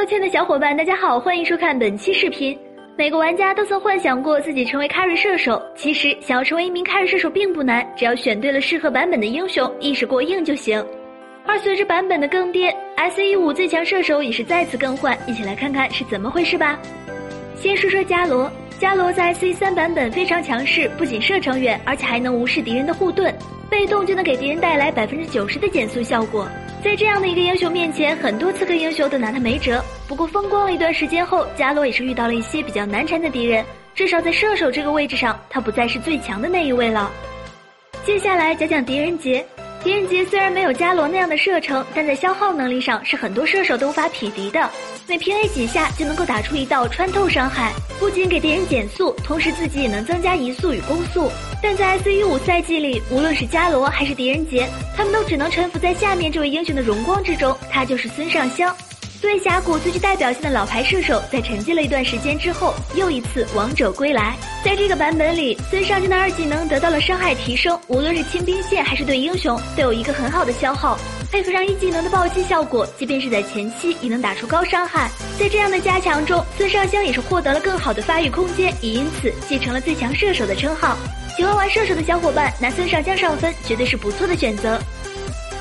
各位亲爱的小伙伴，大家好，欢迎收看本期视频。每个玩家都曾幻想过自己成为 carry 射手，其实想要成为一名 carry 射手并不难，只要选对了适合版本的英雄，意识过硬就行。而随着版本的更迭，SE 五最强射手也是再次更换，一起来看看是怎么回事吧。先说说伽罗，伽罗在 C 三版本非常强势，不仅射程远，而且还能无视敌人的护盾，被动就能给敌人带来百分之九十的减速效果。在这样的一个英雄面前，很多刺客英雄都拿他没辙。不过风光了一段时间后，伽罗也是遇到了一些比较难缠的敌人，至少在射手这个位置上，他不再是最强的那一位了。接下来讲讲狄仁杰。狄仁杰虽然没有伽罗那样的射程，但在消耗能力上是很多射手都无法匹敌的。每平 A 几下就能够打出一道穿透伤害，不仅给敌人减速，同时自己也能增加移速与攻速。但在 S 一五赛季里，无论是伽罗还是狄仁杰，他们都只能臣服在下面这位英雄的荣光之中，他就是孙尚香。作为峡谷最具代表性的老牌射手，在沉寂了一段时间之后，又一次王者归来。在这个版本里，孙尚香的二技能得到了伤害提升，无论是清兵线还是对英雄，都有一个很好的消耗。配合上一技能的暴击效果，即便是在前期也能打出高伤害。在这样的加强中，孙尚香也是获得了更好的发育空间，也因此继承了最强射手的称号。喜欢玩射手的小伙伴，拿孙尚香上分绝对是不错的选择。